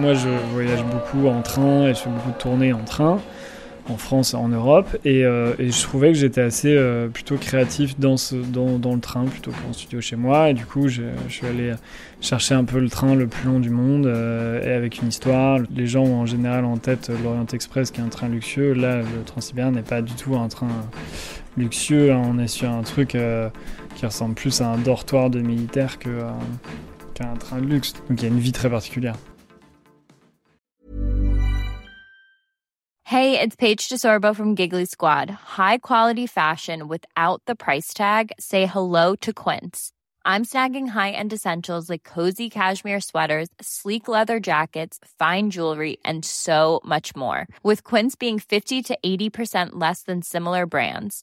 Moi, je voyage beaucoup en train et je fais beaucoup de tournées en train, en France et en Europe. Et, euh, et je trouvais que j'étais assez euh, plutôt créatif dans, le train plutôt qu'en studio chez moi. Et du coup, je, suis allé chercher un peu le train le plus long du monde euh, et avec une histoire. Les gens ont en général en tête l'Orient Express qui est un train luxueux. Là, le Transsibérien n'est pas du tout un train luxueux. hein. On est sur un truc qui ressemble plus à un dortoir de militaire que, train de luxe. Donc il y a une vie très particulière. Hey, it's Paige DeSorbo from Giggly Squad. High quality fashion without the price tag. Say hello to Quince. I'm snagging high-end essentials like cozy cashmere sweaters, sleek leather jackets, fine jewelry, and so much more. With Quince being 50 to 80% less than similar brands.